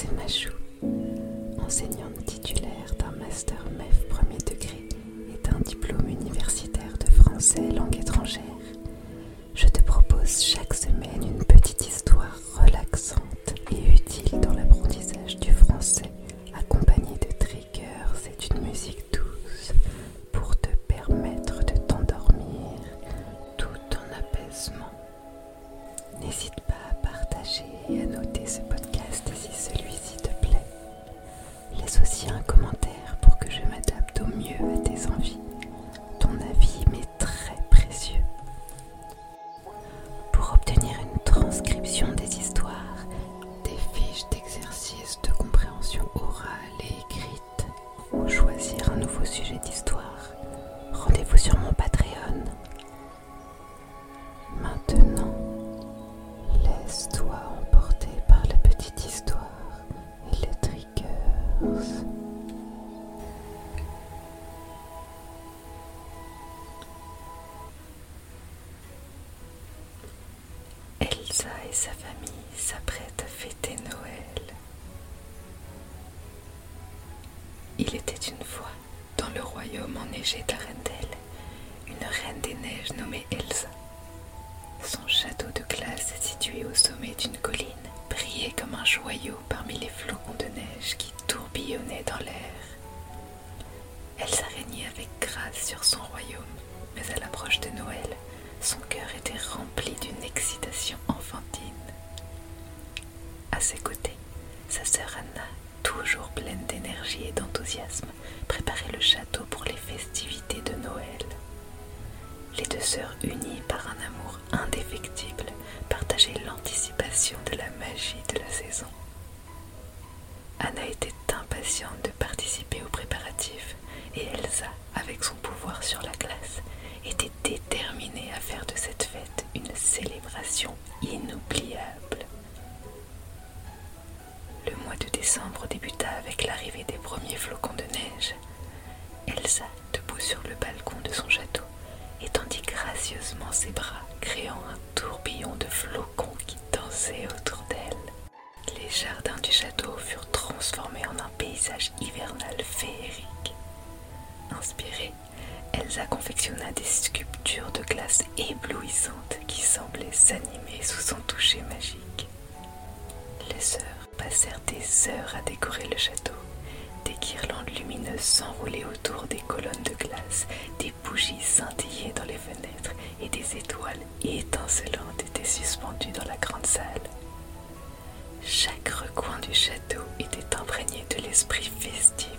C'est Machou, enseignante titulaire d'un master MEF premier degré et d'un diplôme universitaire de français langue étrangère, je te propose chaque semaine une petite histoire relaxante et utile dans l'apprentissage du français, accompagnée de triggers et d'une musique douce pour te permettre de t'endormir tout en apaisement. N'hésite pas à partager et à noter ce podcast aussi un commentaire Elsa et sa famille s'apprêtent à fêter Noël. Il était une fois, dans le royaume enneigé d'Arendelle, une reine des neiges nommée Elsa. Son château de glace, situé au sommet d'une colline, brillait comme un joyau parmi les flocons À ses côtés, sa sœur Anna, toujours pleine d'énergie et d'enthousiasme, préparait le château pour les festivités de Noël. Les deux sœurs unies par un amour indéfectible partageaient l'anticipation de la magie de la saison. Anna était de décembre débuta avec l'arrivée des premiers flocons de neige. Elsa, debout sur le balcon de son château, étendit gracieusement ses bras, créant un tourbillon de flocons qui dansaient autour d'elle. Les jardins du château furent transformés en un paysage hivernal féerique. Inspirée, Elsa confectionna des sculptures de glace éblouissantes qui semblaient s'animer sous son toucher magique. Les sœurs passèrent des heures à décorer le château. Des guirlandes lumineuses s'enroulaient autour des colonnes de glace, des bougies scintillaient dans les fenêtres et des étoiles étincelantes étaient suspendues dans la grande salle. Chaque recoin du château était imprégné de l'esprit festif